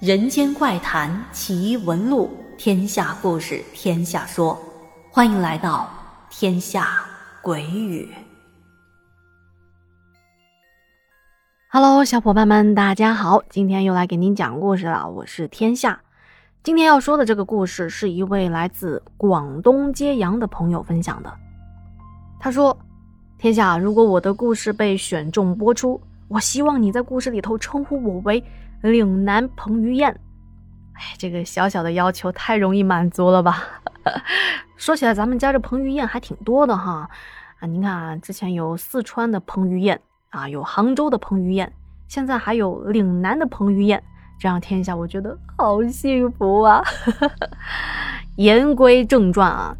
人间怪谈奇闻录，天下故事天下说，欢迎来到天下鬼语。Hello，小伙伴们，大家好，今天又来给您讲故事了，我是天下。今天要说的这个故事是一位来自广东揭阳的朋友分享的。他说：“天下，如果我的故事被选中播出，我希望你在故事里头称呼我为岭南彭于晏。”哎，这个小小的要求太容易满足了吧？说起来，咱们家这彭于晏还挺多的哈。啊，您看啊，之前有四川的彭于晏。啊，有杭州的彭于晏，现在还有岭南的彭于晏，这样天下我觉得好幸福啊！言归正传啊，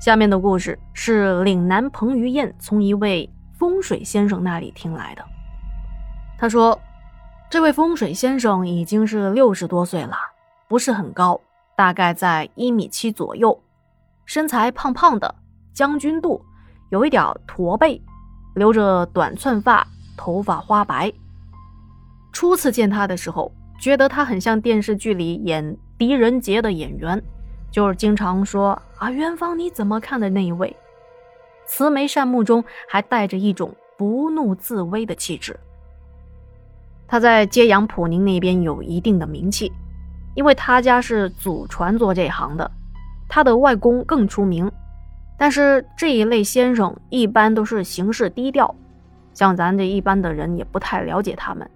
下面的故事是岭南彭于晏从一位风水先生那里听来的。他说，这位风水先生已经是六十多岁了，不是很高，大概在一米七左右，身材胖胖的，将军肚，有一点驼背。留着短寸发，头发花白。初次见他的时候，觉得他很像电视剧里演狄仁杰的演员，就是经常说“啊，元芳你怎么看”的那一位，慈眉善目中还带着一种不怒自威的气质。他在揭阳普宁那边有一定的名气，因为他家是祖传做这行的，他的外公更出名。但是这一类先生一般都是行事低调，像咱这一般的人也不太了解他们。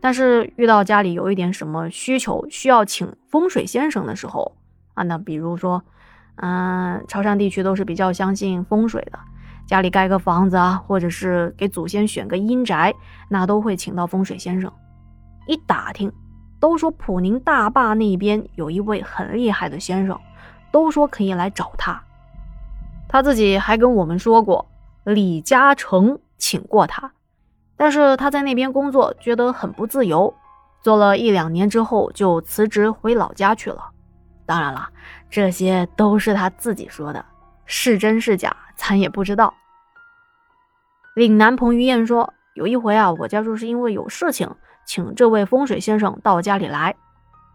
但是遇到家里有一点什么需求，需要请风水先生的时候啊，那比如说，嗯，潮汕地区都是比较相信风水的，家里盖个房子啊，或者是给祖先选个阴宅，那都会请到风水先生。一打听，都说普宁大坝那边有一位很厉害的先生，都说可以来找他。他自己还跟我们说过，李嘉诚请过他，但是他在那边工作觉得很不自由，做了一两年之后就辞职回老家去了。当然了，这些都是他自己说的，是真是假咱也不知道。岭南彭于晏说，有一回啊，我家就是因为有事情，请这位风水先生到家里来。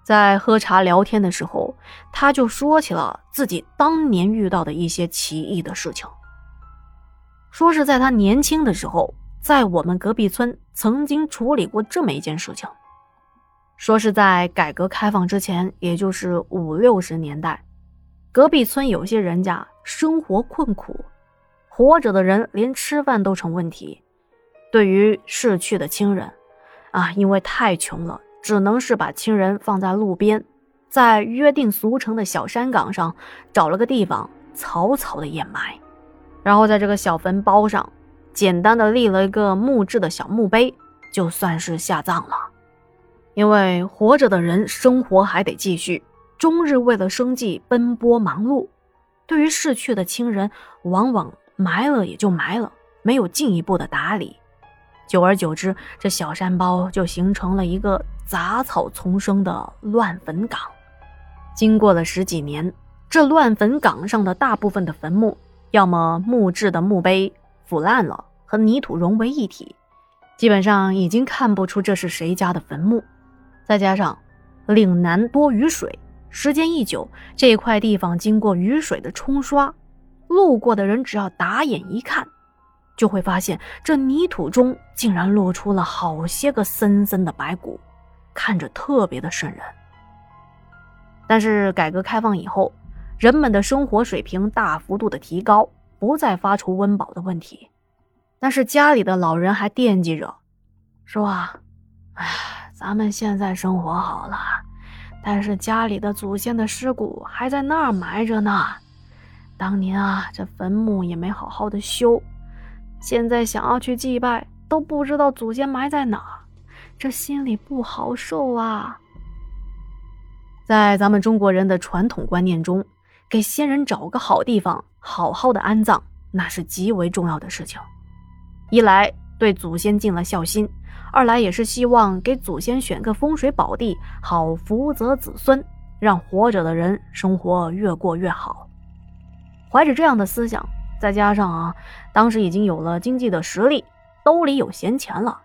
在喝茶聊天的时候，他就说起了自己当年遇到的一些奇异的事情。说是在他年轻的时候，在我们隔壁村曾经处理过这么一件事情。说是在改革开放之前，也就是五六十年代，隔壁村有些人家生活困苦，活着的人连吃饭都成问题。对于逝去的亲人，啊，因为太穷了。只能是把亲人放在路边，在约定俗成的小山岗上找了个地方草草的掩埋，然后在这个小坟包上简单的立了一个木质的小墓碑，就算是下葬了。因为活着的人生活还得继续，终日为了生计奔波忙碌，对于逝去的亲人，往往埋了也就埋了，没有进一步的打理。久而久之，这小山包就形成了一个。杂草丛生的乱坟岗，经过了十几年，这乱坟岗上的大部分的坟墓，要么木质的墓碑腐烂了，和泥土融为一体，基本上已经看不出这是谁家的坟墓。再加上岭南多雨水，时间一久，这块地方经过雨水的冲刷，路过的人只要打眼一看，就会发现这泥土中竟然露出了好些个森森的白骨。看着特别的瘆人，但是改革开放以后，人们的生活水平大幅度的提高，不再发出温饱的问题，但是家里的老人还惦记着，说啊，哎，咱们现在生活好了，但是家里的祖先的尸骨还在那儿埋着呢，当年啊，这坟墓也没好好的修，现在想要去祭拜，都不知道祖先埋在哪。这心里不好受啊！在咱们中国人的传统观念中，给先人找个好地方，好好的安葬，那是极为重要的事情。一来对祖先尽了孝心，二来也是希望给祖先选个风水宝地，好福泽子孙，让活着的人生活越过越好。怀着这样的思想，再加上啊，当时已经有了经济的实力，兜里有闲钱了。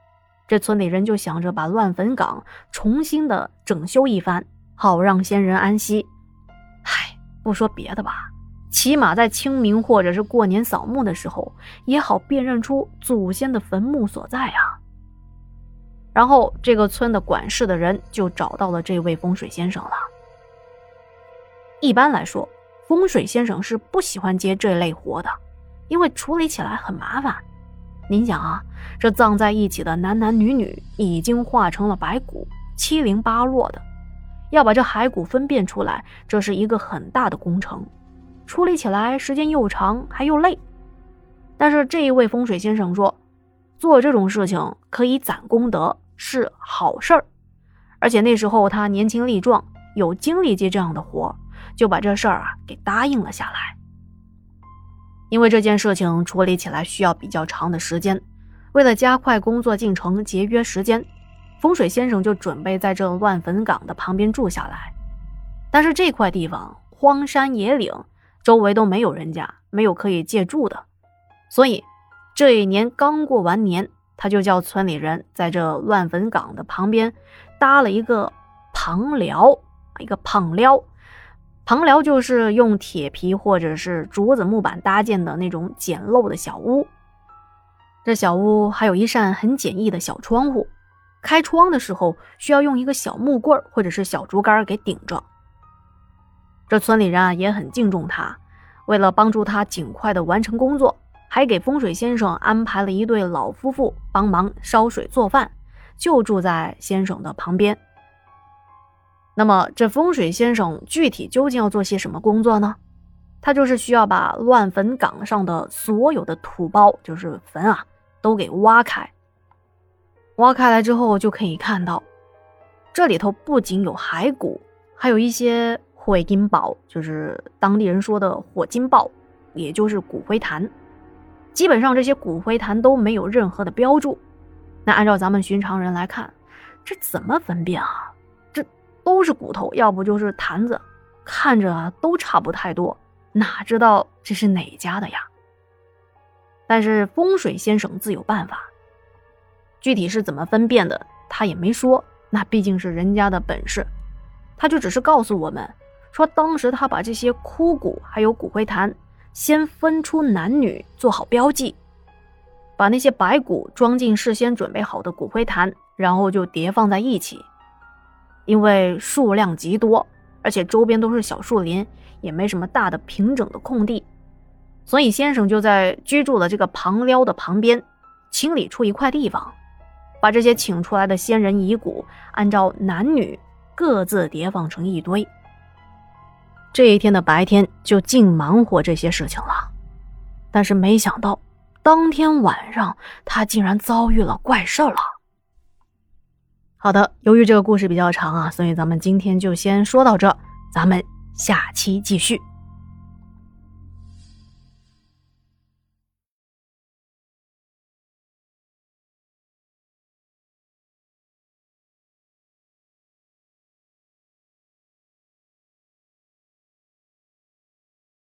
这村里人就想着把乱坟岗重新的整修一番，好让先人安息。唉，不说别的吧，起码在清明或者是过年扫墓的时候，也好辨认出祖先的坟墓所在啊。然后这个村的管事的人就找到了这位风水先生了。一般来说，风水先生是不喜欢接这类活的，因为处理起来很麻烦。您想啊，这葬在一起的男男女女已经化成了白骨，七零八落的，要把这骸骨分辨出来，这是一个很大的工程，处理起来时间又长还又累。但是这一位风水先生说，做这种事情可以攒功德，是好事儿。而且那时候他年轻力壮，有精力接这样的活，就把这事儿啊给答应了下来。因为这件事情处理起来需要比较长的时间，为了加快工作进程、节约时间，风水先生就准备在这乱坟岗的旁边住下来。但是这块地方荒山野岭，周围都没有人家，没有可以借住的，所以这一年刚过完年，他就叫村里人在这乱坟岗的旁边搭了一个旁寮，一个旁寮。旁寮就是用铁皮或者是竹子、木板搭建的那种简陋的小屋。这小屋还有一扇很简易的小窗户，开窗的时候需要用一个小木棍或者是小竹竿给顶着。这村里人啊也很敬重他，为了帮助他尽快的完成工作，还给风水先生安排了一对老夫妇帮忙烧水做饭，就住在先生的旁边。那么，这风水先生具体究竟要做些什么工作呢？他就是需要把乱坟岗上的所有的土包，就是坟啊，都给挖开。挖开来之后，就可以看到，这里头不仅有骸骨，还有一些灰金宝，就是当地人说的火金豹，也就是骨灰坛。基本上这些骨灰坛都没有任何的标注。那按照咱们寻常人来看，这怎么分辨啊？都是骨头，要不就是坛子，看着都差不太多，哪知道这是哪家的呀？但是风水先生自有办法，具体是怎么分辨的，他也没说。那毕竟是人家的本事，他就只是告诉我们说，当时他把这些枯骨还有骨灰坛先分出男女，做好标记，把那些白骨装进事先准备好的骨灰坛，然后就叠放在一起。因为数量极多，而且周边都是小树林，也没什么大的平整的空地，所以先生就在居住的这个旁撩的旁边清理出一块地方，把这些请出来的仙人遗骨按照男女各自叠放成一堆。这一天的白天就净忙活这些事情了，但是没想到当天晚上他竟然遭遇了怪事了。好的，由于这个故事比较长啊，所以咱们今天就先说到这，咱们下期继续。